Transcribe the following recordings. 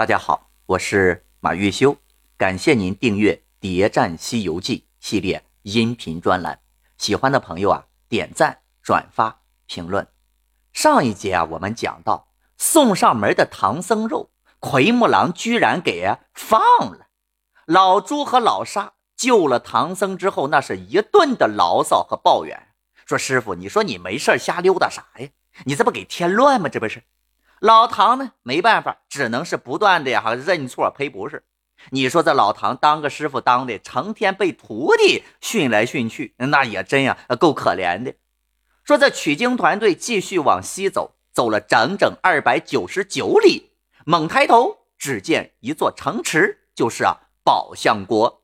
大家好，我是马玉修，感谢您订阅《谍战西游记》系列音频专栏。喜欢的朋友啊，点赞、转发、评论。上一节啊，我们讲到送上门的唐僧肉，奎木狼居然给放了。老朱和老沙救了唐僧之后，那是一顿的牢骚和抱怨，说：“师傅，你说你没事瞎溜达啥呀？你这不给添乱吗？这不是？”老唐呢，没办法，只能是不断的呀认错赔不是。你说这老唐当个师傅当的，成天被徒弟训来训去，那也真呀够可怜的。说这取经团队继续往西走，走了整整二百九十九里，猛抬头，只见一座城池，就是啊宝象国。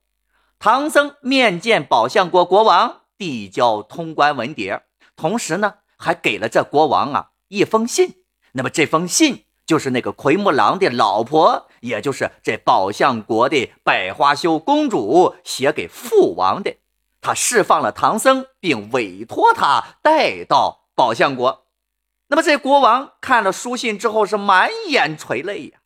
唐僧面见宝象国国王，递交通关文牒，同时呢还给了这国王啊一封信。那么这封信就是那个奎木狼的老婆，也就是这宝象国的百花羞公主写给父王的。他释放了唐僧，并委托他带到宝象国。那么这国王看了书信之后，是满眼垂泪呀。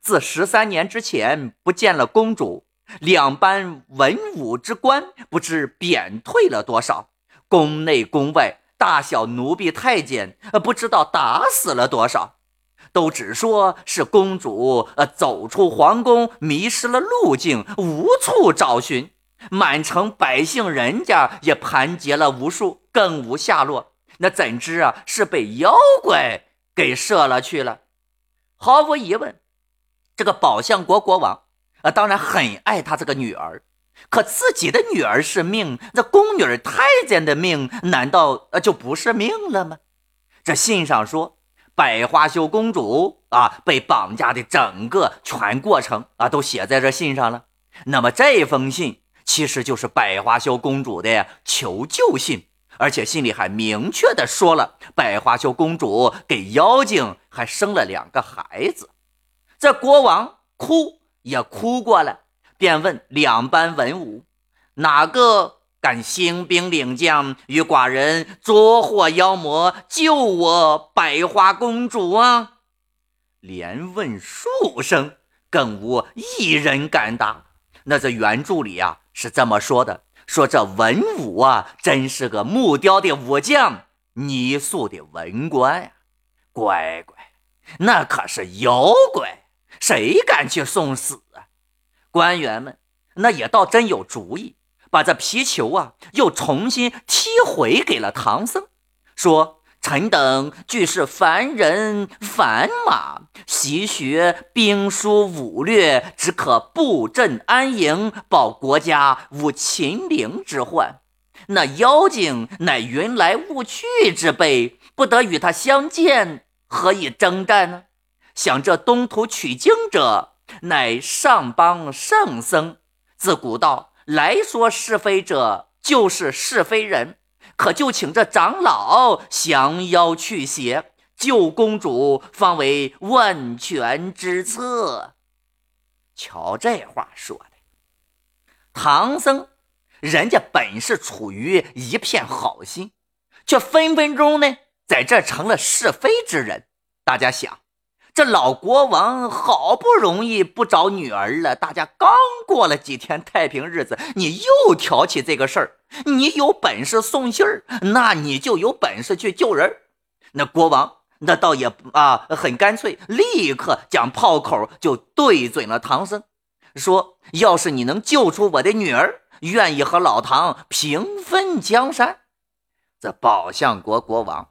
自十三年之前不见了公主，两班文武之官不知贬退了多少，宫内宫外。大小奴婢太监，呃，不知道打死了多少，都只说是公主，呃，走出皇宫，迷失了路径，无处找寻。满城百姓人家也盘结了无数，更无下落。那怎知啊，是被妖怪给射了去了？毫无疑问，这个宝象国国王啊，当然很爱他这个女儿。可自己的女儿是命，这宫女太监的命难道呃就不是命了吗？这信上说，百花羞公主啊被绑架的整个全过程啊都写在这信上了。那么这封信其实就是百花羞公主的求救信，而且信里还明确的说了，百花羞公主给妖精还生了两个孩子。这国王哭也哭过了。便问两班文武，哪个敢兴兵领将与寡人捉获妖魔，救我百花公主啊？连问数声，更无一人敢答。那这原著里啊是这么说的：说这文武啊，真是个木雕的武将，泥塑的文官呀。乖乖，那可是妖怪，谁敢去送死啊？官员们那也倒真有主意，把这皮球啊又重新踢回给了唐僧，说：“臣等俱是凡人凡马，习学兵书武略，只可布阵安营，保国家无秦陵之患。那妖精乃云来雾去之辈，不得与他相见，何以征战呢？想这东土取经者。”乃上邦圣僧，自古道来说是非者，就是是非人。可就请这长老降妖去邪，救公主，方为万全之策。瞧这话说的，唐僧，人家本是处于一片好心，却分分钟呢，在这成了是非之人。大家想。这老国王好不容易不找女儿了，大家刚过了几天太平日子，你又挑起这个事儿。你有本事送信儿，那你就有本事去救人。那国王那倒也啊很干脆，立刻将炮口就对准了唐僧，说：“要是你能救出我的女儿，愿意和老唐平分江山。”这宝象国国王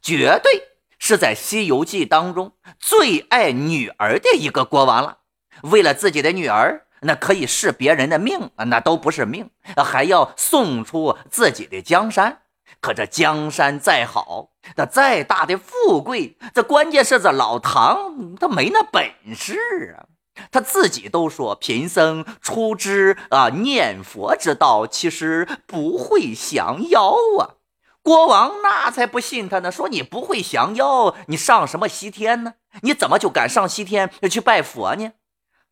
绝对。是在《西游记》当中最爱女儿的一个国王了。为了自己的女儿，那可以视别人的命啊，那都不是命，还要送出自己的江山。可这江山再好，那再大的富贵，这关键是这老唐他没那本事啊。他自己都说，贫僧出知啊念佛之道，其实不会降妖啊。国王那才不信他呢，说你不会降妖，你上什么西天呢？你怎么就敢上西天去拜佛呢？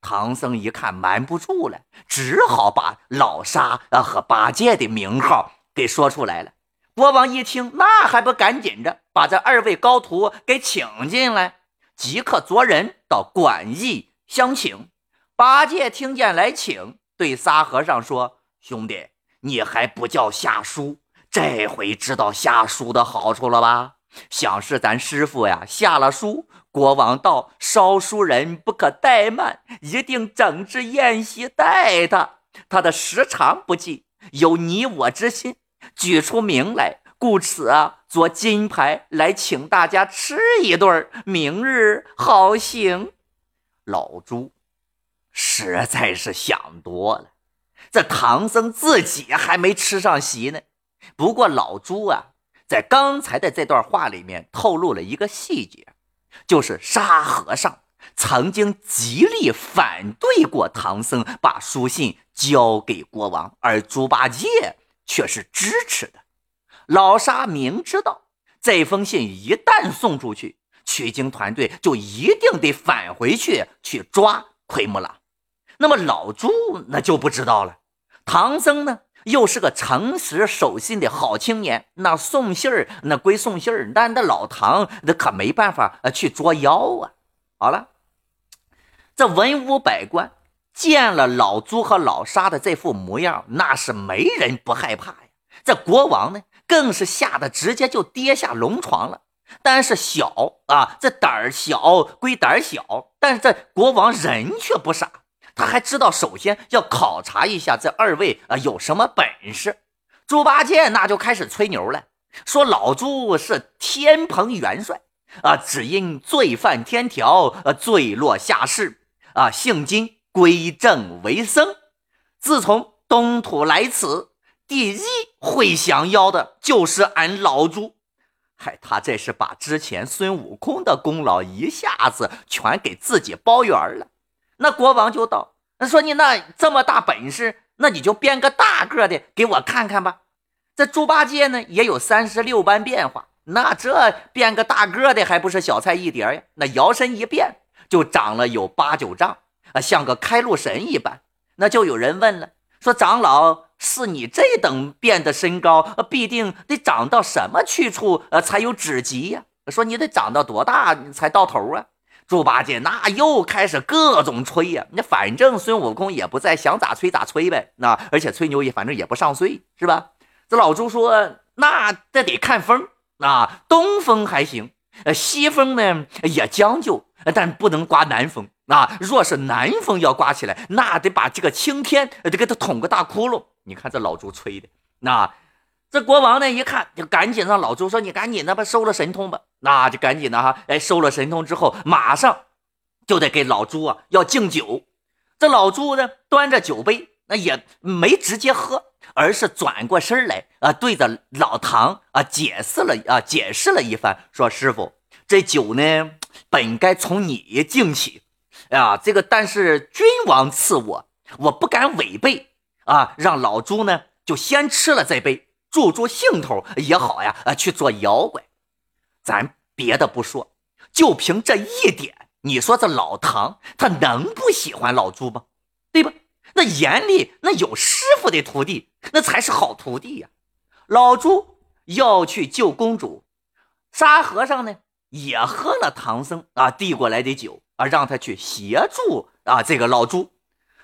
唐僧一看瞒不住了，只好把老沙啊和八戒的名号给说出来了。国王一听，那还不赶紧着把这二位高徒给请进来，即刻着人到馆驿相请。八戒听见来请，对沙和尚说：“兄弟，你还不叫下书？这回知道下书的好处了吧？想是咱师傅呀下了书，国王道烧书人不可怠慢，一定整治宴席待他。他的时长不济，有你我之心，举出名来。”故此啊，做金牌来请大家吃一顿明日好行。老朱实在是想多了，这唐僧自己还没吃上席呢。不过老朱啊，在刚才的这段话里面透露了一个细节，就是沙和尚曾经极力反对过唐僧把书信交给国王，而猪八戒却是支持的。老沙明知道这封信一旦送出去，取经团队就一定得返回去去抓奎木狼。那么老朱那就不知道了。唐僧呢，又是个诚实守信的好青年，那送信儿那归送信儿，但那老唐那可没办法去捉妖啊。好了，这文武百官见了老朱和老沙的这副模样，那是没人不害怕呀。这国王呢？更是吓得直接就跌下龙床了。但是小啊，这胆儿小归胆儿小，但是这国王人却不傻，他还知道首先要考察一下这二位啊有什么本事。猪八戒那就开始吹牛了，说老猪是天蓬元帅啊，只因罪犯天条，呃，坠落下世啊，姓金，归正为僧，自从东土来此。第一会降妖的就是俺老猪，嗨，他这是把之前孙悟空的功劳一下子全给自己包圆了。那国王就道：“那说你那这么大本事，那你就编个大个的给我看看吧。”这猪八戒呢也有三十六般变化，那这变个大个的还不是小菜一碟呀？那摇身一变就长了有八九丈啊，像个开路神一般。那就有人问了，说长老。是你这等变的身高，必定得长到什么去处，呃，才有止级呀？说你得长到多大才到头啊？猪八戒那又开始各种吹呀，那反正孙悟空也不在，想咋吹咋吹呗。那而且吹牛也反正也不上税，是吧？这老猪说，那这得看风啊，东风还行，呃，西风呢也将就，但不能刮南风。啊，若是南风要刮起来，那得把这个青天得给他捅个大窟窿。你看这老猪吹的，那这国王呢一看，就赶紧让老猪说：“你赶紧的吧，收了神通吧。”那就赶紧的哈，哎，收了神通之后，马上就得给老朱啊要敬酒。这老朱呢端着酒杯，那也没直接喝，而是转过身来啊，对着老唐啊解释了啊解释了一番，说：“师傅，这酒呢本该从你敬起，啊，这个但是君王赐我，我不敢违背。”啊，让老朱呢就先吃了这杯，助助兴头也好呀。啊，去做妖怪，咱别的不说，就凭这一点，你说这老唐他能不喜欢老朱吗？对吧？那眼里那有师傅的徒弟，那才是好徒弟呀。老朱要去救公主，沙和尚呢也喝了唐僧啊递过来的酒啊，让他去协助啊这个老朱。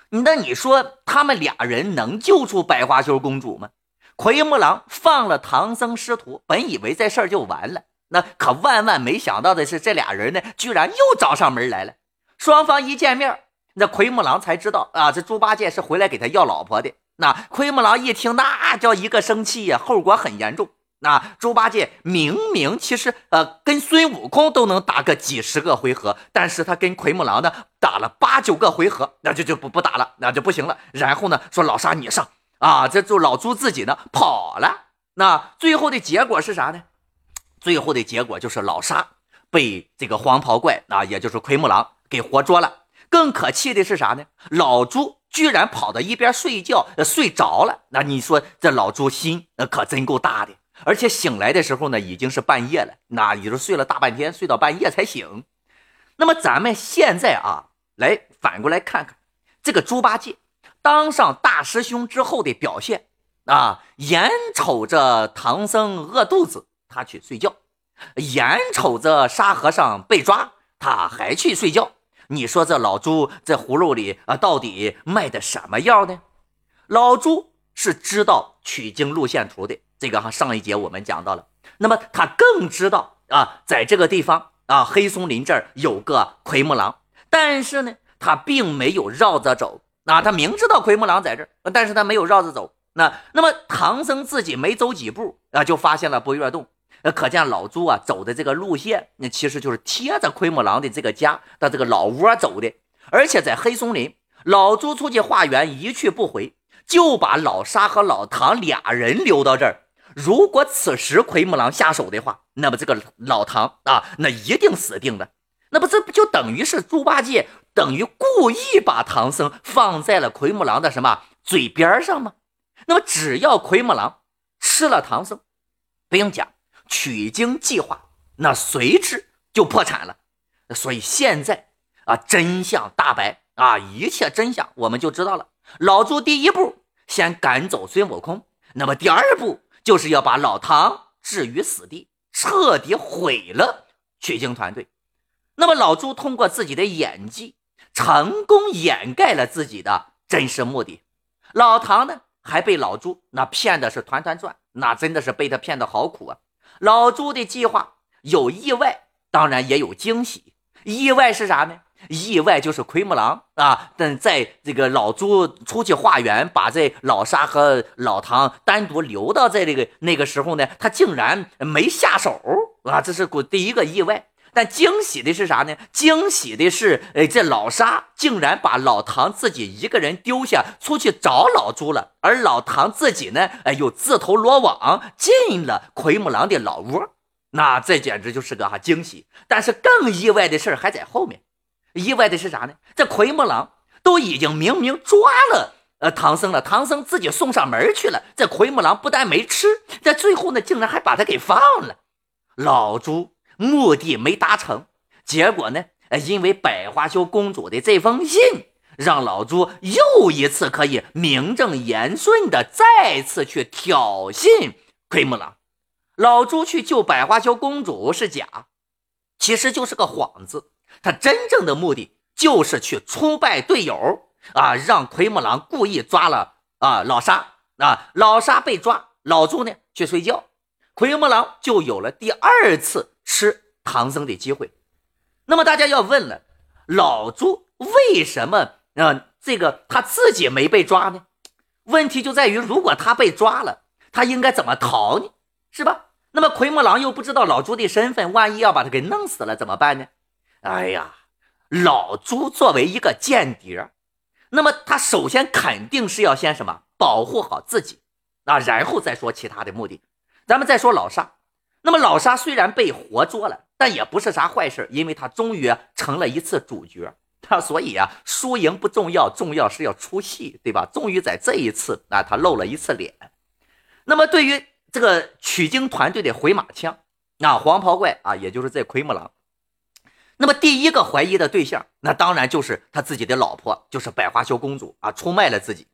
那你说他们俩人能救出百花羞公主吗？奎木狼放了唐僧师徒，本以为这事儿就完了，那可万万没想到的是，这俩人呢，居然又找上门来了。双方一见面，那奎木狼才知道啊，这猪八戒是回来给他要老婆的。那奎木狼一听，那叫一个生气呀，后果很严重。那猪八戒明明其实呃跟孙悟空都能打个几十个回合，但是他跟奎木狼呢打了八九个回合，那就就不不打了，那就不行了。然后呢说老沙你上啊，这就老朱自己呢跑了。那最后的结果是啥呢？最后的结果就是老沙被这个黄袍怪啊，也就是奎木狼给活捉了。更可气的是啥呢？老朱居然跑到一边睡觉，睡着了。那你说这老朱心那可真够大的。而且醒来的时候呢，已经是半夜了，那也就睡了大半天，睡到半夜才醒。那么咱们现在啊，来反过来看看这个猪八戒当上大师兄之后的表现啊，眼瞅着唐僧饿肚子，他去睡觉；眼瞅着沙和尚被抓，他还去睡觉；你说这老朱这葫芦里啊，到底卖的什么药呢？老朱是知道取经路线图的，这个哈上一节我们讲到了。那么他更知道啊，在这个地方啊，黑松林这儿有个奎木狼，但是呢，他并没有绕着走。啊，他明知道奎木狼在这儿，但是他没有绕着走。那那么唐僧自己没走几步啊，就发现了不月洞。呃，可见老朱啊走的这个路线，那其实就是贴着奎木狼的这个家的这个老窝走的。而且在黑松林，老朱出去化缘一去不回，就把老沙和老唐俩人留到这儿。如果此时奎木狼下手的话，那么这个老唐啊，那一定死定了。那不这不就等于是猪八戒等于故意把唐僧放在了奎木狼的什么嘴边上吗？那么只要奎木狼吃了唐僧，不用讲，取经计划那随之就破产了。所以现在啊，真相大白啊，一切真相我们就知道了。老朱第一步先赶走孙悟空，那么第二步就是要把老唐置于死地，彻底毁了取经团队。那么老朱通过自己的演技，成功掩盖了自己的真实目的。老唐呢，还被老朱那骗的是团团转，那真的是被他骗的好苦啊！老朱的计划有意外，当然也有惊喜。意外是啥呢？意外就是奎木狼啊！等在这个老朱出去化缘，把这老沙和老唐单独留到在这个那个时候呢，他竟然没下手啊！这是第一个意外。但惊喜的是啥呢？惊喜的是，哎，这老沙竟然把老唐自己一个人丢下，出去找老朱了。而老唐自己呢，哎，又自投罗网，进了奎木狼的老窝。那这简直就是个哈惊喜。但是更意外的事还在后面。意外的是啥呢？这奎木狼都已经明明抓了呃唐僧了，唐僧自己送上门去了。这奎木狼不但没吃，在最后呢，竟然还把他给放了。老朱。目的没达成，结果呢？因为百花羞公主的这封信，让老朱又一次可以名正言顺的再次去挑衅奎木狼。老朱去救百花羞公主是假，其实就是个幌子。他真正的目的就是去出卖队友啊，让奎木狼故意抓了啊老沙啊，老沙被抓，老朱呢去睡觉，奎木狼就有了第二次。吃唐僧的机会，那么大家要问了，老朱为什么啊？这个他自己没被抓呢？问题就在于，如果他被抓了，他应该怎么逃呢？是吧？那么奎木狼又不知道老朱的身份，万一要把他给弄死了怎么办呢？哎呀，老朱作为一个间谍，那么他首先肯定是要先什么保护好自己啊，然后再说其他的目的。咱们再说老沙。那么老沙虽然被活捉了，但也不是啥坏事，因为他终于成了一次主角。他所以啊，输赢不重要，重要是要出戏，对吧？终于在这一次啊，他露了一次脸。那么对于这个取经团队的回马枪，啊，黄袍怪啊，也就是这奎木狼。那么第一个怀疑的对象，那当然就是他自己的老婆，就是百花羞公主啊，出卖了自己。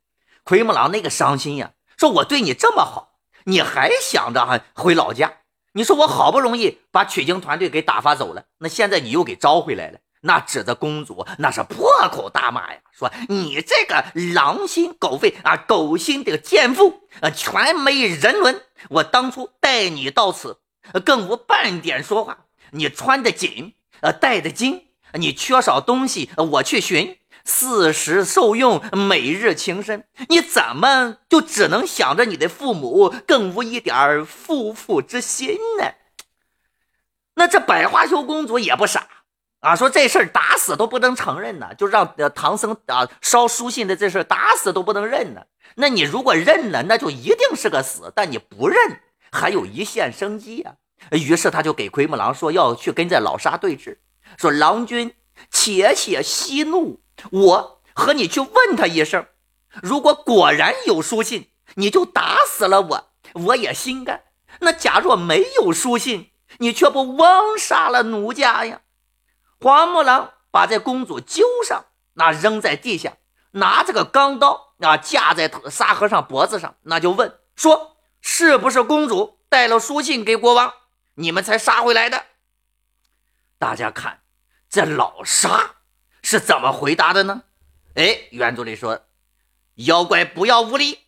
奎木狼那个伤心呀，说我对你这么好，你还想着哈回老家？你说我好不容易把取经团队给打发走了，那现在你又给招回来了，那指着公主那是破口大骂呀，说你这个狼心狗肺啊，狗心的贱妇啊，全没人伦！我当初带你到此，更无半点说话。你穿的紧，呃，戴的金，你缺少东西，我去寻。四时受用，每日情深，你怎么就只能想着你的父母，更无一点夫妇之心呢？那这百花羞公主也不傻啊，说这事儿打死都不能承认呢，就让唐僧啊烧书信的这事儿打死都不能认呢。那你如果认了，那就一定是个死；但你不认，还有一线生机啊。于是他就给奎木狼说要去跟这老沙对峙，说郎君且且息怒。我和你去问他一声，如果果然有书信，你就打死了我，我也心甘。那假若没有书信，你却不枉杀了奴家呀！花木兰把这公主揪上，那扔在地下，拿着个钢刀啊架在沙和尚脖子上，那就问说：是不是公主带了书信给国王，你们才杀回来的？大家看，这老沙。是怎么回答的呢？哎，原著里说：“妖怪不要无礼，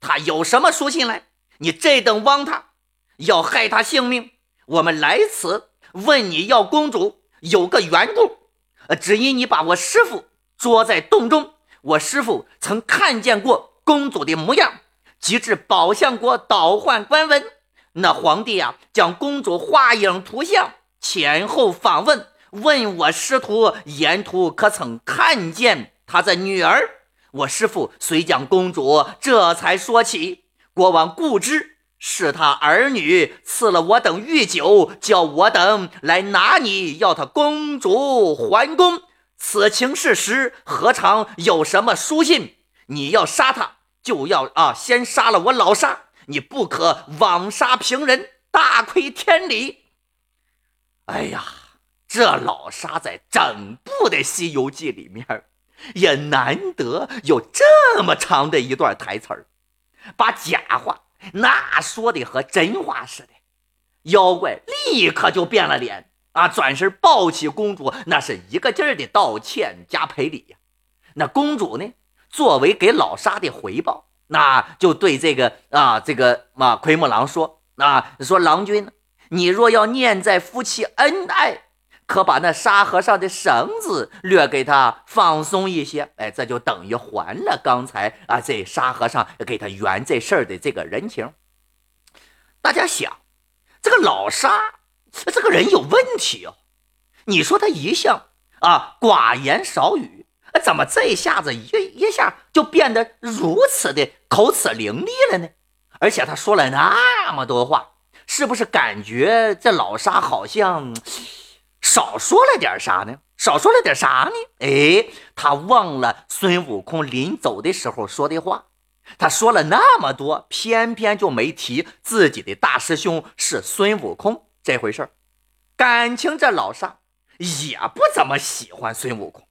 他有什么书信来？你这等枉他，要害他性命。我们来此问你要公主，有个缘故。只因你把我师傅捉在洞中，我师傅曾看见过公主的模样，及至宝相国倒换官文，那皇帝呀，将公主画影图像前后访问，问我师徒沿途可曾看见。”他的女儿，我师父虽将公主这才说起，国王固知是他儿女赐了我等御酒，叫我等来拿你，要他公主还宫。此情事实，何尝有什么书信？你要杀他，就要啊，先杀了我老沙，你不可枉杀平人，大亏天理。哎呀，这老沙在整部的《西游记》里面。也难得有这么长的一段台词儿，把假话那说的和真话似的。妖怪立刻就变了脸啊，转身抱起公主，那是一个劲儿的道歉加赔礼呀。那公主呢，作为给老沙的回报，那就对这个啊这个啊奎木狼说啊说郎君，你若要念在夫妻恩爱。可把那沙和尚的绳子略给他放松一些，哎，这就等于还了刚才啊这沙和尚给他圆这事儿的这个人情。大家想，这个老沙这个人有问题哦。你说他一向啊寡言少语，怎么这一下子一一下就变得如此的口齿伶俐了呢？而且他说了那么多话，是不是感觉这老沙好像？少说了点啥呢？少说了点啥呢？哎，他忘了孙悟空临走的时候说的话。他说了那么多，偏偏就没提自己的大师兄是孙悟空这回事感情这老沙也不怎么喜欢孙悟空。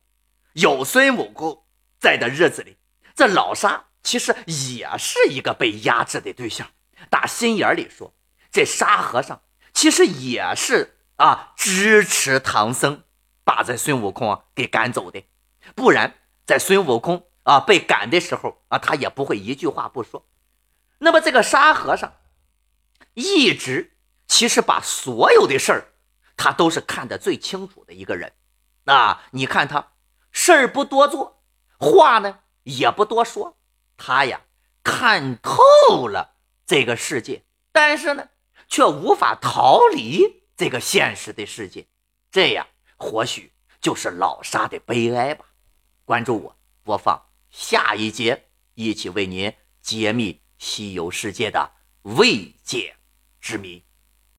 有孙悟空在的日子里，这老沙其实也是一个被压制的对象。打心眼里说，这沙和尚其实也是。啊！支持唐僧把这孙悟空啊给赶走的，不然在孙悟空啊被赶的时候啊，他也不会一句话不说。那么这个沙和尚一直其实把所有的事儿，他都是看得最清楚的一个人。啊，你看他事儿不多做，话呢也不多说，他呀看透了这个世界，但是呢却无法逃离。这个现实的世界，这样或许就是老沙的悲哀吧。关注我，播放下一节，一起为您揭秘西游世界的未解之谜。